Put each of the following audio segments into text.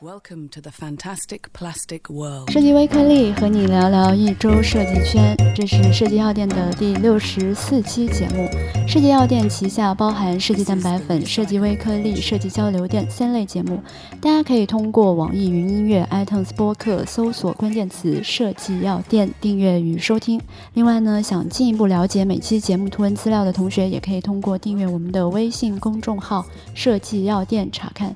Welcome to the fantastic plastic world. 设计微颗粒和你聊聊一周设计圈，这是设计药店的第六十四期节目。设计药店旗下包含设计蛋白粉、设计微颗粒、设计交流电三类节目，大家可以通过网易云音乐、iTunes 播客搜索关键词“设计药店”订阅与收听。另外呢，想进一步了解每期节目图文资料的同学，也可以通过订阅我们的微信公众号“设计药店”查看。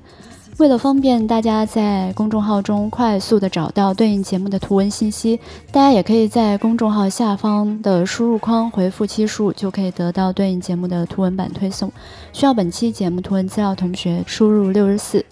为了方便大家在公众号中快速的找到对应节目的图文信息，大家也可以在公众号下方的输入框回复期数，就可以得到对应节目的图文版推送。需要本期节目图文资料同学输入六十四。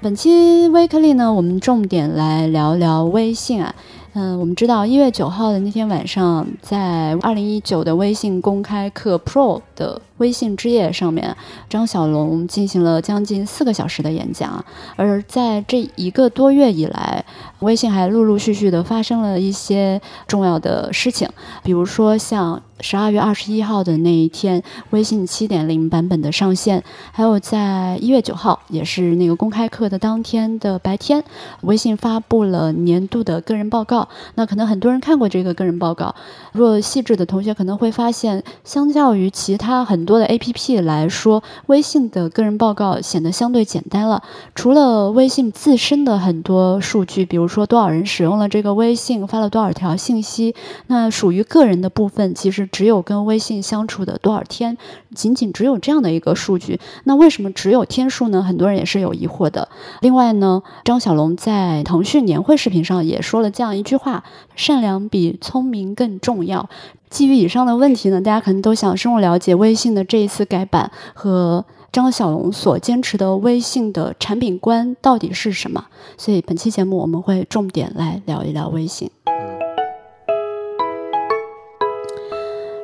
本期微颗粒呢，我们重点来聊聊微信啊。嗯，我们知道一月九号的那天晚上，在二零一九的微信公开课 Pro 的。微信之夜上面，张小龙进行了将近四个小时的演讲。而在这一个多月以来，微信还陆陆续续的发生了一些重要的事情，比如说像十二月二十一号的那一天，微信七点零版本的上线，还有在一月九号，也是那个公开课的当天的白天，微信发布了年度的个人报告。那可能很多人看过这个个人报告，若细致的同学可能会发现，相较于其他很。多的 A P P 来说，微信的个人报告显得相对简单了。除了微信自身的很多数据，比如说多少人使用了这个微信，发了多少条信息，那属于个人的部分，其实只有跟微信相处的多少天，仅仅只有这样的一个数据。那为什么只有天数呢？很多人也是有疑惑的。另外呢，张小龙在腾讯年会视频上也说了这样一句话：善良比聪明更重要。基于以上的问题呢，大家可能都想深入了解微信的这一次改版和张小龙所坚持的微信的产品观到底是什么。所以本期节目我们会重点来聊一聊微信。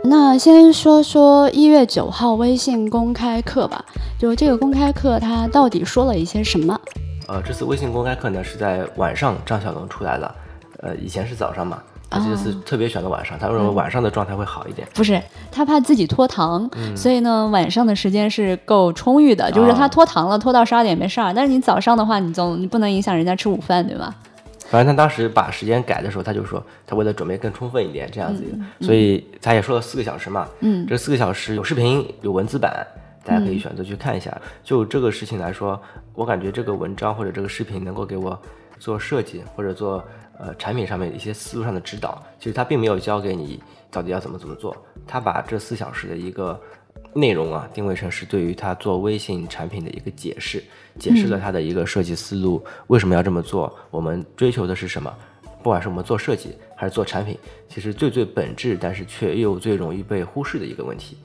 那先说说一月九号微信公开课吧，就这个公开课它到底说了一些什么？呃，这次微信公开课呢是在晚上张小龙出来了，呃，以前是早上嘛。他这次特别选了晚上，他认为晚上的状态会好一点。不是，他怕自己拖堂，所以呢，晚上的时间是够充裕的。就是他拖堂了，拖到十二点没事儿。但是你早上的话，你总你不能影响人家吃午饭，对吧？反正他当时把时间改的时候，他就说他为了准备更充分一点这样子，所以他也说了四个小时嘛。嗯，这四个小时有视频有文字版，大家可以选择去看一下。就这个事情来说，我感觉这个文章或者这个视频能够给我做设计或者做。呃，产品上面的一些思路上的指导，其实他并没有教给你到底要怎么怎么做，他把这四小时的一个内容啊定位成是对于他做微信产品的一个解释，解释了他的一个设计思路，为什么要这么做，我们追求的是什么，不管是我们做设计还是做产品，其实最最本质，但是却又最容易被忽视的一个问题，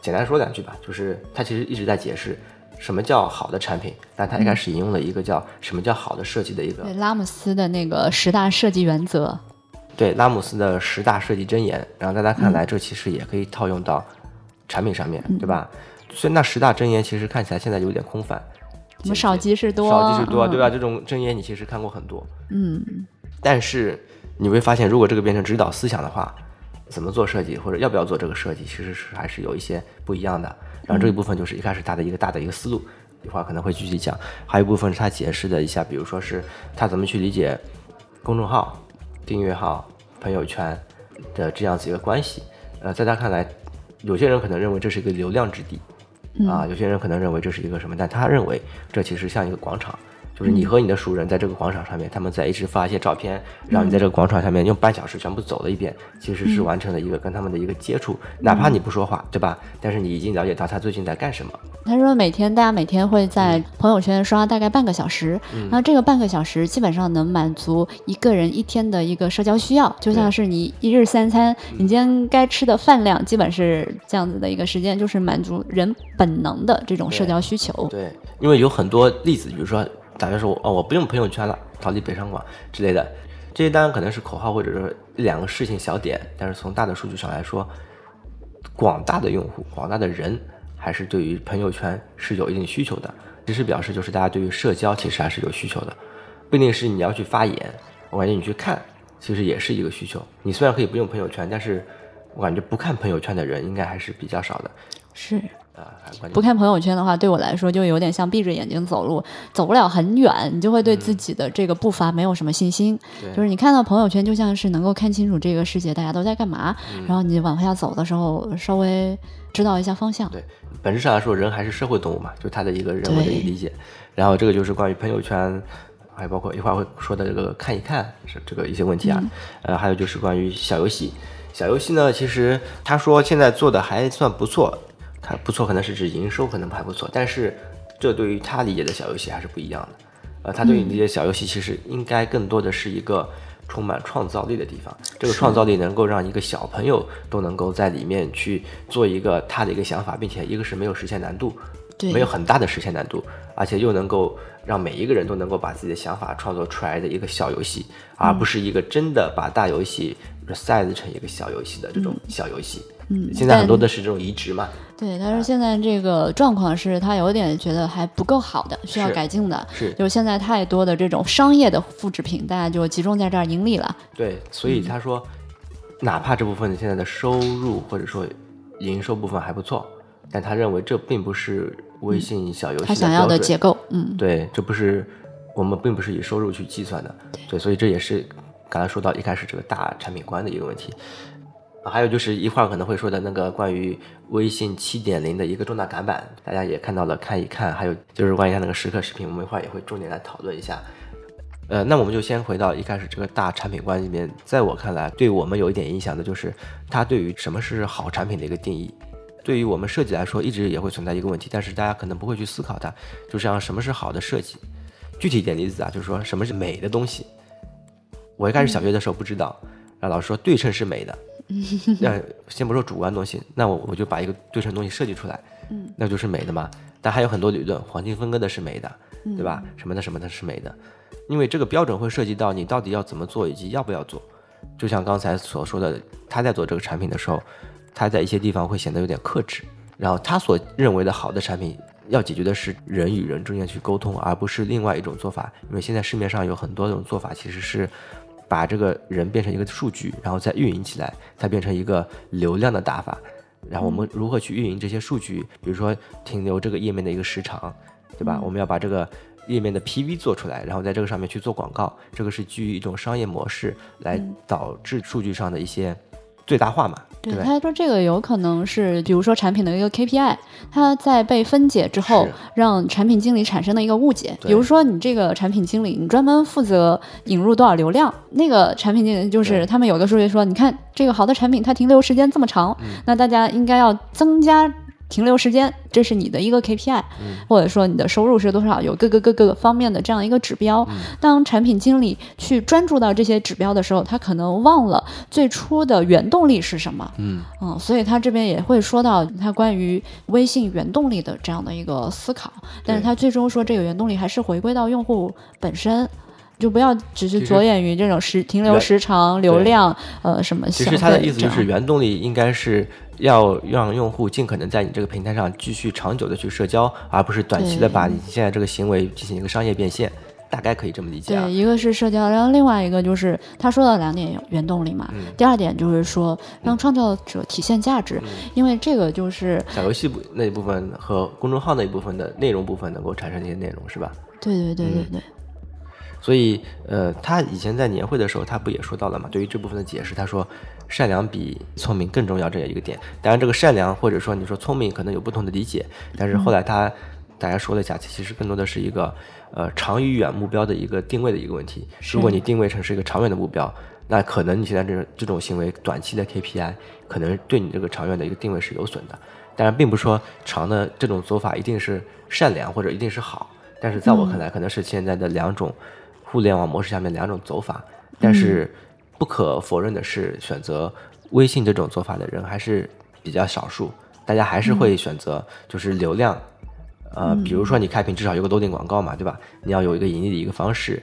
简单说两句吧，就是他其实一直在解释。什么叫好的产品？但他一开始引用了一个叫什么叫好的设计的一个拉姆斯的那个十大设计原则，对拉姆斯的十大设计箴言。然后在他看来，这其实也可以套用到产品上面对吧？所以那十大箴言其实看起来现在有点空泛，什么少即是多，少即是多，对吧？这种箴言你其实看过很多，嗯。但是你会发现，如果这个变成指导思想的话，怎么做设计或者要不要做这个设计，其实是还是有一些不一样的。然后这一部分就是一开始他的一个大的一个思路，一会儿可能会具体讲。还有一部分是他解释的一下，比如说是他怎么去理解公众号、订阅号、朋友圈的这样子一个关系。呃，在他看来，有些人可能认为这是一个流量之地，啊，有些人可能认为这是一个什么，但他认为这其实像一个广场。就是你和你的熟人在这个广场上面，他们在一直发一些照片，让你在这个广场上面用半小时全部走了一遍，其实是完成了一个跟他们的一个接触，哪怕你不说话，对吧？但是你已经了解到他最近在干什么。他说每天大家每天会在朋友圈刷大概半个小时，然后这个半个小时基本上能满足一个人一天的一个社交需要，就像是你一日三餐，你今天该吃的饭量基本是这样子的一个时间，就是满足人本能的这种社交需求。对，因为有很多例子，比如说。大家说哦，我不用朋友圈了，逃离北上广之类的，这些当然可能是口号或者是一两个事情小点，但是从大的数据上来说，广大的用户、广大的人还是对于朋友圈是有一定需求的。其实表示就是大家对于社交其实还是有需求的，不一定是你要去发言，我感觉你去看其实也是一个需求。你虽然可以不用朋友圈，但是我感觉不看朋友圈的人应该还是比较少的。是，啊，不看朋友圈的话，对我来说就有点像闭着眼睛走路，走不了很远，你就会对自己的这个步伐没有什么信心。对就是你看到朋友圈，就像是能够看清楚这个世界大家都在干嘛，嗯然后你往下走的时候，稍微知道一下方向。对，本质上来说，人还是社会动物嘛，就他的一个人文的一个理解。然后这个就是关于朋友圈，还包括一会儿会说的这个看一看是这个一些问题啊。呃，还有就是关于小游戏，小游戏呢，其实他说现在做的还算不错，他不错可能是指营收可能还不错，但是这对于他理解的小游戏还是不一样的。呃，他对于理解小游戏其实应该更多的是一个充满创造力的地方。这个创造力能够让一个小朋友都能够在里面去做一个他的一个想法，并且一个是没有实现难度，对没有很大的实现难度，而且又能够让每一个人都能够把自己的想法创作出来的一个小游戏，而不是一个真的把大游戏 resize 成一个小游戏的这种小游戏。嗯现在很多但的是这种移植嘛，对，但是现在这个状况是他有点觉得还不够好的，需要改进的。是就是现在太多的这种商业的复制品，大家就集中在这儿盈利了。对，所以他说，哪怕这部分现在的收入或者说营收部分还不错，但他认为这并不是微信小游戏他想要的结构，嗯，对，这不是我们并不是以收入去计算的，对，所以这也是刚才说到一开始这个大产品观的一个问题。啊还有就是一会儿可能会说的那个关于微信七点零的一个重大改版，大家也看到了，看一看。还有就是关于它那个时刻视频，我们一会儿也会重点来讨论一下。呃，那我们就先回到一开始这个大产品观里面，在我看来，对我们有一点影响的就是它对于什么是好产品的一个定义。对于我们设计来说，一直也会存在一个问题，但是大家可能不会去思考它，就像什么是好的设计。具体一点例子啊，就是说什么是美的东西。我一开始小学的时候不知道，然后老师说对称是美的，那先不说主观东西，那我我就把一个对称东西设计出来，嗯，那就是美的嘛。但还有很多理论，黄金分割的是美的，对吧？什么的什么的是美的，因为这个标准会涉及到你到底要怎么做以及要不要做。就像刚才所说的，他在做这个产品的时候，他在一些地方会显得有点克制，然后他所认为的好的产品。要解决的是人与人之间去沟通，而不是另外一种做法。因为现在市面上有很多种做法，其实是把这个人变成一个数据，然后再运营起来，它变成一个流量的打法。然后我们如何去运营这些数据？比如说停留这个页面的一个时长，对吧？我们要把这个页面的 PV 做出来，然后在这个上面去做广告，这个是基于一种商业模式来导致数据上的一些最大化嘛？对？他说这个有可能是，比如说产品的一个 KPI，它在被分解之后，让产品经理产生的一个误解。比如说你这个产品经理，你专门负责引入多少流量，那个产品经理就是他们有个数据说，你看这个好的产品，它停留时间这么长，嗯那大家应该要增加。停留时间，这是你的一个 KPI，、或嗯者说你的收入是多少，有各个各个方面的这样一个指标。嗯当产品经理去专注到这些指标的时候，他可能忘了最初的原动力是什么。嗯，嗯，所以他这边也会说到他关于微信原动力的这样的一个思考，但是他最终说这个原动力还是回归到用户本身。就不要只是着眼于这种时停留时长、流量，呃，什么其实他的意思就是，原动力应该是要让用户尽可能在你这个平台上继续长久的去社交，而不是短期的把你现在这个行为进行一个商业变现，大概可以这么理解啊对，。一个是社交，然后另外一个就是他说到两点原动力嘛。嗯第二点就是说让创造者体现价值，因为这个就是小游戏部那一部分和公众号那一部分的内容部分能够产生一些内容，是吧？对对对对嗯对，所以，呃，他以前在年会的时候，他不也说到了嘛？对于这部分的解释，他说善良比聪明更重要这样一个点。当然，这个善良或者说你说聪明可能有不同的理解，但是后来他、大家说了一下，其实更多的是一个呃长与远目标的一个定位的一个问题。如果你定位成是一个长远的目标，那可能你现在这种这种行为短期的 KPI 可能对你这个长远的一个定位是有损的。当然，并不是说长的这种做法一定是善良或者一定是好，但是在我看来，可能是现在的两种互联网模式下面两种走法。但是不可否认的是，选择微信这种做法的人还是比较少数，大家还是会选择就是流量。呃，比如说你开屏至少有个 loading 广告嘛，对吧？你要有一个盈利的一个方式，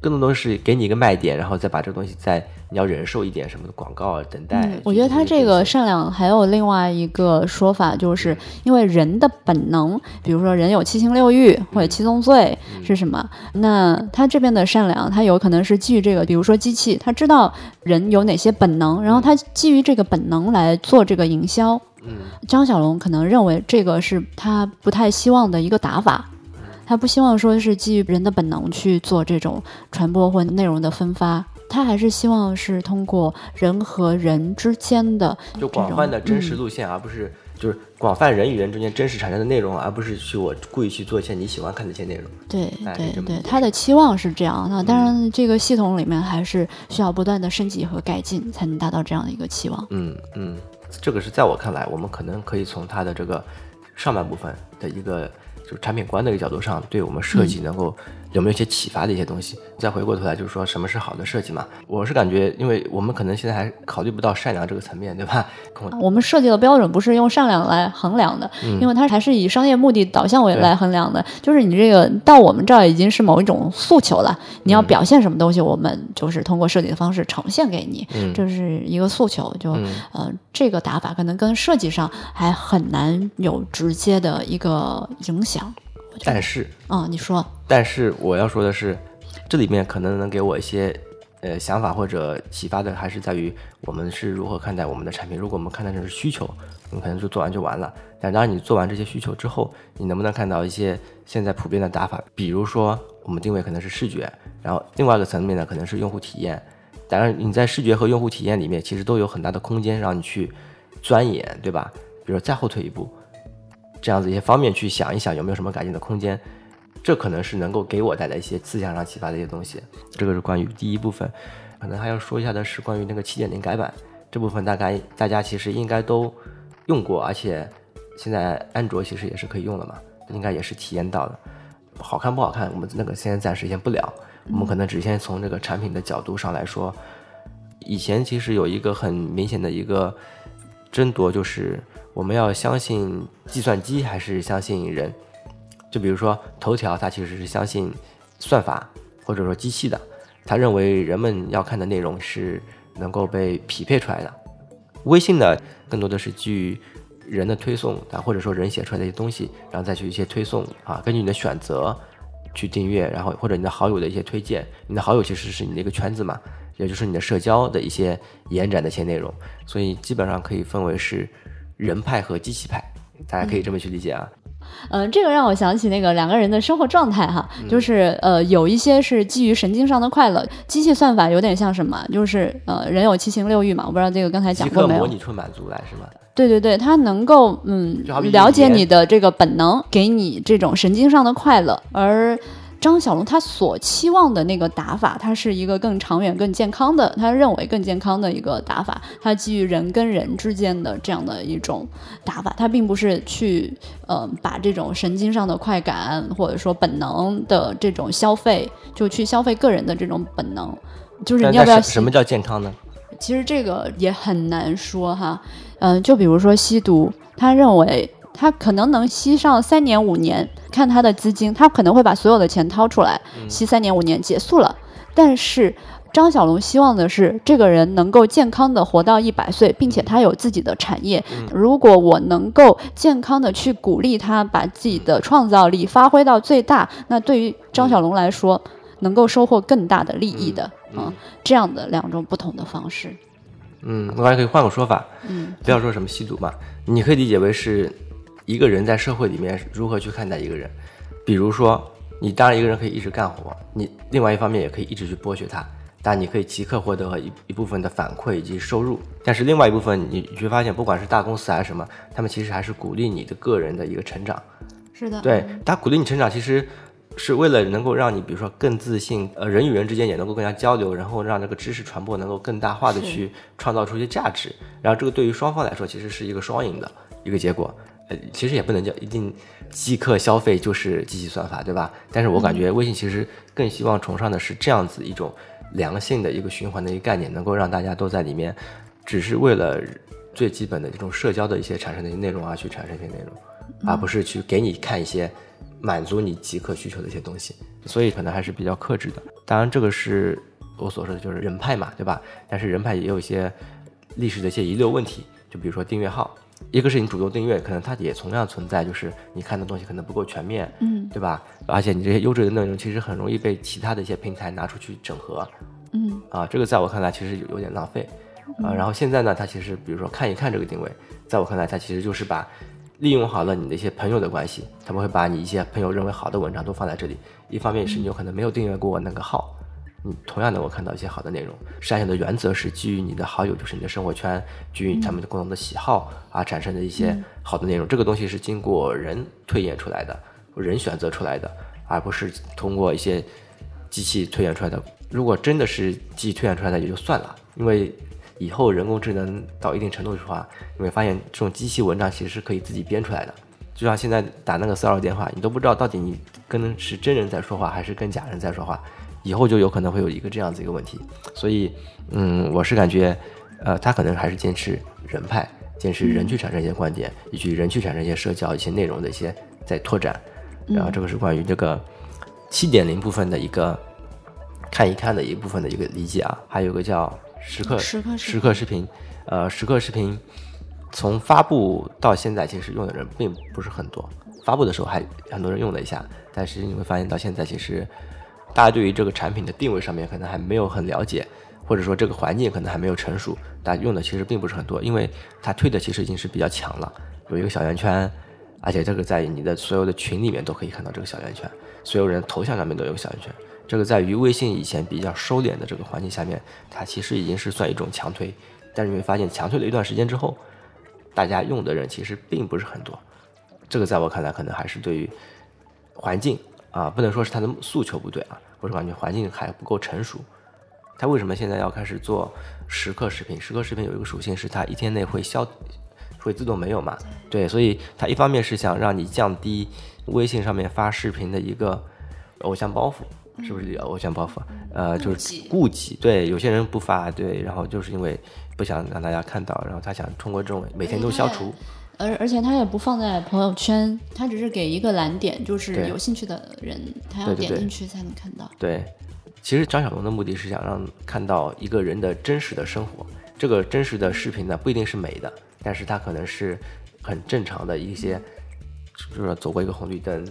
更多的是给你一个卖点，然后再把这个东西再你要忍受一点什么的广告啊等待。我觉得他这个善良还有另外一个说法，就是因为人的本能，比如说人有七情六欲或者七宗罪是什么？那他这边的善良，他有可能是基于这个，比如说机器，他知道人有哪些本能，然后他基于这个本能来做这个营销。嗯，张小龙可能认为这个是他不太希望的一个打法。他不希望说是基于人的本能去做这种传播或内容的分发，他还是希望是通过人和人之间的就广泛的真实路线，而不是就是广泛人与人之间真实产生的内容，而不是去我故意去做一些你喜欢看的一些内容。对对对，他的期望是这样。那当然，这个系统里面还是需要不断的升级和改进，才能达到这样的一个期望。嗯嗯，这个是在我看来，我们可能可以从它的这个上半部分的一个。就是产品观的一个角度上，对我们设计能够有没有一些启发的一些东西？再回过头来，就是说什么是好的设计嘛？我是感觉，因为我们可能现在还考虑不到善良这个层面，对吧？我们设计的标准不是用善良来衡量的，因为它还是以商业目的导向为来衡量的。就是你这个到我们这儿已经是某一种诉求了，你要表现什么东西，我们就是通过设计的方式呈现给你，这是一个诉求。就呃，这个打法可能跟设计上还很难有直接的一个影响。但是，啊，你说，但是我要说的是，这里面可能能给我一些呃想法或者启发的，还是在于我们是如何看待我们的产品。如果我们看待成是需求，我们可能就做完就完了。但当然，你做完这些需求之后，你能不能看到一些现在普遍的打法？比如说，我们定位可能是视觉，然后另外一个层面呢，可能是用户体验。当然，你在视觉和用户体验里面，其实都有很大的空间让你去钻研，对吧？比如再后退一步。这样子一些方面去想一想有没有什么改进的空间，这可能是能够给我带来一些思想上启发的一些东西。这个是关于第一部分，可能还要说一下的是关于那个七点零改版这部分，大概大家其实应该都用过，而且现在安卓其实也是可以用了嘛，应该也是体验到的。好看不好看，我们那个现在暂时先不聊，我们可能只先从这个产品的角度上来说，以前其实有一个很明显的一个争夺就是。我们要相信计算机还是相信人？就比如说头条，它其实是相信算法或者说机器的，他认为人们要看的内容是能够被匹配出来的。微信呢，更多的是基于人的推送啊，或者说人写出来的一些东西，然后再去一些推送啊，根据你的选择去订阅，然后或者你的好友的一些推荐，你的好友其实是你的一个圈子嘛，也就是你的社交的一些延展的一些内容，所以基本上可以分为是。人派和机器派，大家可以这么去理解啊。嗯，这个让我想起那个两个人的生活状态哈，就是呃，有一些是基于神经上的快乐，机器算法有点像什么，就是呃，人有七情六欲嘛，我不知道这个刚才讲过没有？模拟出满足来是吗？对对对，它能够嗯了解你的这个本能，给你这种神经上的快乐，而。张小龙他所期望的那个打法，他是一个更长远、更健康的，他认为更健康的一个打法。他基于人跟人之间的这样的一种打法，他并不是去呃把这种神经上的快感或者说本能的这种消费，就去消费个人的这种本能。就是你要不要？什么叫健康呢？其实这个也很难说哈。嗯，就比如说吸毒，他认为。他可能能吸上三年五年，看他的资金，他可能会把所有的钱掏出来吸三年五年结束了。但是张小龙希望的是这个人能够健康的活到一百岁，并且他有自己的产业。如果我能够健康的去鼓励他把自己的创造力发挥到最大，那对于张小龙来说，能够收获更大的利益的啊，这样的两种不同的方式。嗯，我还可以换个说法，嗯，不要说什么吸毒嘛，你可以理解为是。一个人在社会里面如何去看待一个人？比如说，你当然一个人可以一直干活，你另外一方面也可以一直去剥削他，但你可以即刻获得一一部分的反馈以及收入。但是另外一部分，你会发现，不管是大公司还是什么，他们其实还是鼓励你的个人的一个成长。是的，对他鼓励你成长，其实是为了能够让你，比如说更自信，呃，人与人之间也能够更加交流，然后让这个知识传播能够更大化的去创造出一些价值。然后这个对于双方来说，其实是一个双赢的一个结果。呃，其实也不能叫一定即刻消费就是机器算法，对吧？但是我感觉微信其实更希望崇尚的是这样子一种良性的一个循环的一个概念，能够让大家都在里面，只是为了最基本的这种社交的一些产生的一些内容啊，去产生一些内容，而不是去给你看一些满足你即刻需求的一些东西，所以可能还是比较克制的。当然，这个是我所说的就是人派嘛，对吧？但是人派也有一些历史的一些遗留问题，就比如说订阅号，一个是你主动订阅，可能它也同样存在，就是你看的东西可能不够全面，嗯，对吧？而且你这些优质的内容其实很容易被其他的一些平台拿出去整合，嗯，啊，这个在我看来其实有有点浪费，啊，然后现在呢，它其实比如说看一看这个定位，在我看来，它其实就是把。利用好了你的一些朋友的关系，他们会把你一些朋友认为好的文章都放在这里。一方面是你有可能没有订阅过那个号，你同样能够看到一些好的内容。筛选的原则是基于你的好友，就是你的生活圈，基于他们的共同的喜好啊产生的一些好的内容。这个东西是经过人推演出来的，人选择出来的，而不是通过一些机器推演出来的。如果真的是机器推演出来的也就算了，因为。以后人工智能到一定程度的话，你会发现这种机器文章其实是可以自己编出来的。就像现在打那个骚扰电话，你都不知道到底你跟是真人在说话还是跟假人在说话。以后就有可能会有一个这样子一个问题。所以，嗯，我是感觉，呃，他可能还是坚持人派，坚持人去产生一些观点，以及人去产生一些社交一些内容的一些在拓展。然后这个是关于这个七点零部分的一个看一看的一部分的一个理解啊。还有个叫。时刻时刻时刻视频，呃，时刻视频从发布到现在，其实用的人并不是很多。发布的时候还很多人用了一下，但是你会发现到现在，其实大家对于这个产品的定位上面可能还没有很了解，或者说这个环境可能还没有成熟，大家用的其实并不是很多，因为它推的其实已经是比较强了，有一个小圆圈，而且这个在你的所有的群里面都可以看到这个小圆圈，所有人头像上面都有个小圆圈。这个在于微信以前比较收敛的这个环境下面，它其实已经是算一种强推，但是你会发现强推了一段时间之后，大家用的人其实并不是很多。这个在我看来，可能还是对于环境啊，不能说是它的诉求不对啊，我是感觉环境还不够成熟。他为什么现在要开始做时刻视频？时刻视频有一个属性是它一天内会消，会自动没有嘛？对，所以它一方面是想让你降低微信上面发视频的一个偶像包袱。是不是偶像包袱？呃，就是顾忌。对，有些人不发，对，然后就是因为不想让大家看到，然后他想通过这种每天都消除。而而且他也不放在朋友圈，他只是给一个蓝点，就是有兴趣的人他要点进去才能看到。对，其实张小龙的目的是想让看到一个人的真实的生活。这个真实的视频呢，不一定是美的，但是它可能是很正常的一些，就是说走过一个红绿灯，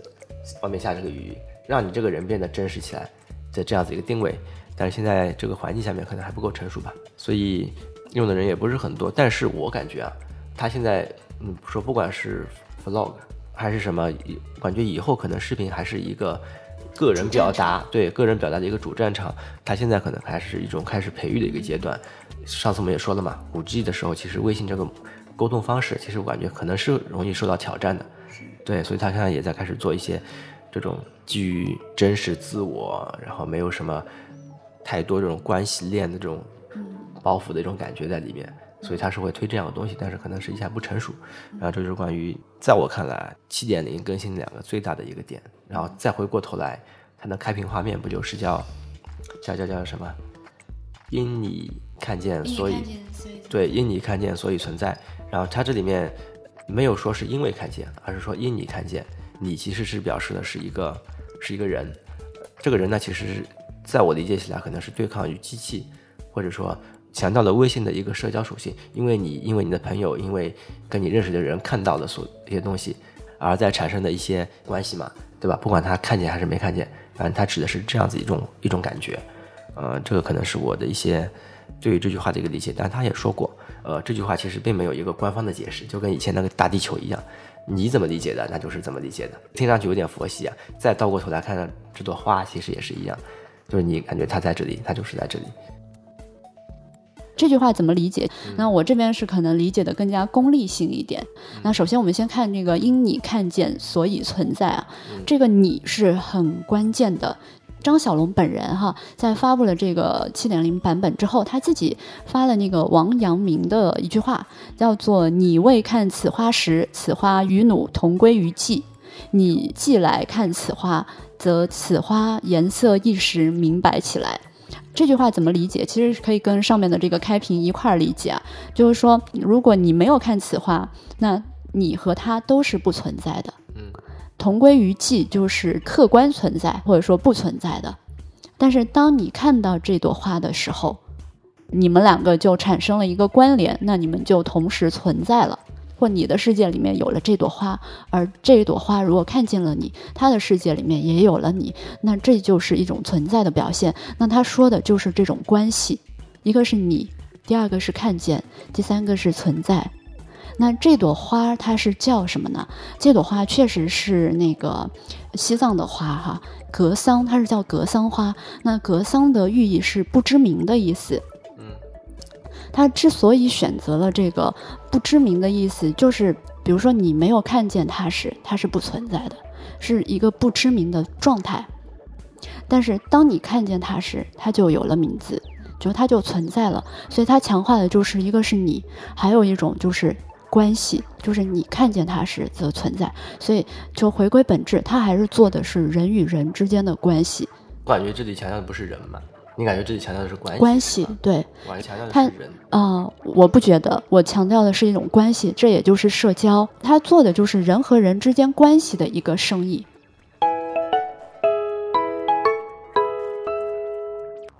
外面下这个雨。让你这个人变得真实起来的这样子一个定位，但是现在这个环境下面可能还不够成熟吧，所以用的人也不是很多。但是我感觉啊，他现在嗯说不管是 vlog 还是什么，感觉以后可能视频还是一个个人表达，对个人表达的一个主战场。他现在可能还是一种开始培育的一个阶段。上次我们也说了嘛，五 G 的时候，其实微信这个沟通方式，其实我感觉可能是容易受到挑战的。对，所以他现在也在开始做一些。这种基于真实自我，然后没有什么太多这种关系链的这种包袱的一种感觉在里面，所以他是会推这样的东西，但是可能实际还不成熟。然后这就是关于在我看来七点零更新两个最大的一个点。然后再回过头来，它的开屏画面不就是叫叫叫叫什么？因你看见，所以对，因你看见，所以存在。然后它这里面没有说是因为看见，而是说因你看见。你其实是表示的是一个是一个人，这个人呢，其实是在我理解起来，可能是对抗于机器，或者说强调了微信的一个社交属性。因为你因为你的朋友，因为跟你认识的人看到了所一些东西，而在产生的一些关系嘛，对吧？不管他看见还是没看见，反正他指的是这样子一种一种感觉。呃，这个可能是我的一些对于这句话的一个理解。但他也说过，呃，这句话其实并没有一个官方的解释，就跟以前那个大地球一样。你怎么理解的，那就是怎么理解的。听上去有点佛系啊。再倒过头来看看这朵花，其实也是一样，就是你感觉它在这里，它就是在这里。这句话怎么理解？那我这边是可能理解的更加功利性一点。那首先我们先看这个“因你看见，所以存在”啊，这个“你”是很关键的。张小龙本人哈，在发布了这个七点零版本之后，他自己发了那个王阳明的一句话，叫做“你未看此花时，此花与汝同归于寂；你既来看此花，则此花颜色一时明白起来。”这句话怎么理解？其实可以跟上面的这个开屏一块儿理解啊，就是说，如果你没有看此花，那你和他都是不存在的。嗯同归于尽，就是客观存在或者说不存在的。但是当你看到这朵花的时候，你们两个就产生了一个关联，那你们就同时存在了。或你的世界里面有了这朵花，而这朵花如果看见了你，它的世界里面也有了你，那这就是一种存在的表现。那他说的就是这种关系，一个是你，第二个是看见，第三个是存在。那这朵花它是叫什么呢？这朵花确实是那个西藏的花哈，格桑，它是叫格桑花。那格桑的寓意是不知名的意思。他，之所以选择了这个不知名的意思，就是比如说你没有看见它时，它是不存在的，是一个不知名的状态。但是当你看见它时，它就有了名字，就它就存在了。所以它强化的就是一个是你，还有一种就是。关系就是你看见它时则存在，所以就回归本质，它还是做的是人与人之间的关系。我感觉这里强调的不是人嘛？你感觉这里强调的是关系？关系对，我强调的是人啊，我不觉得，我强调的是一种关系，这也就是社交，他做的就是人和人之间关系的一个生意。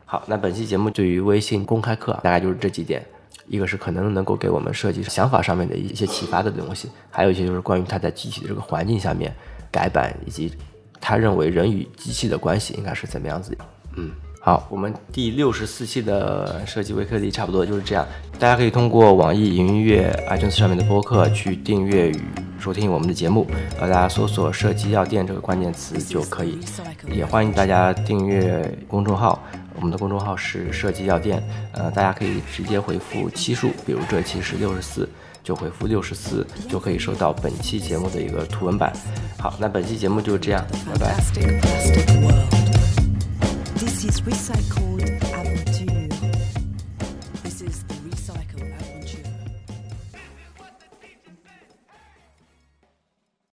好，那本期节目对于微信公开课大概就是这几点。一个是可能能够给我们设计想法上面的一些启发的东西，还有一些就是关于他在具体的这个环境下面改版，以及他认为人与机器的关系应该是怎么样子。嗯，好，我们第六十四期的设计微课题差不多就是这样。大家可以通过网易云音乐、iTunes 上面的播客去订阅与收听我们的节目，呃，大家搜索“设计药店”这个关键词就可以。也欢迎大家订阅公众号。我们的公众号是设计药店，呃，大家可以直接回复期数，比如这期是六十四，就回复六十四，就可以收到本期节目的一个图文版。好，那本期节目就是这样，拜拜。he's recycled.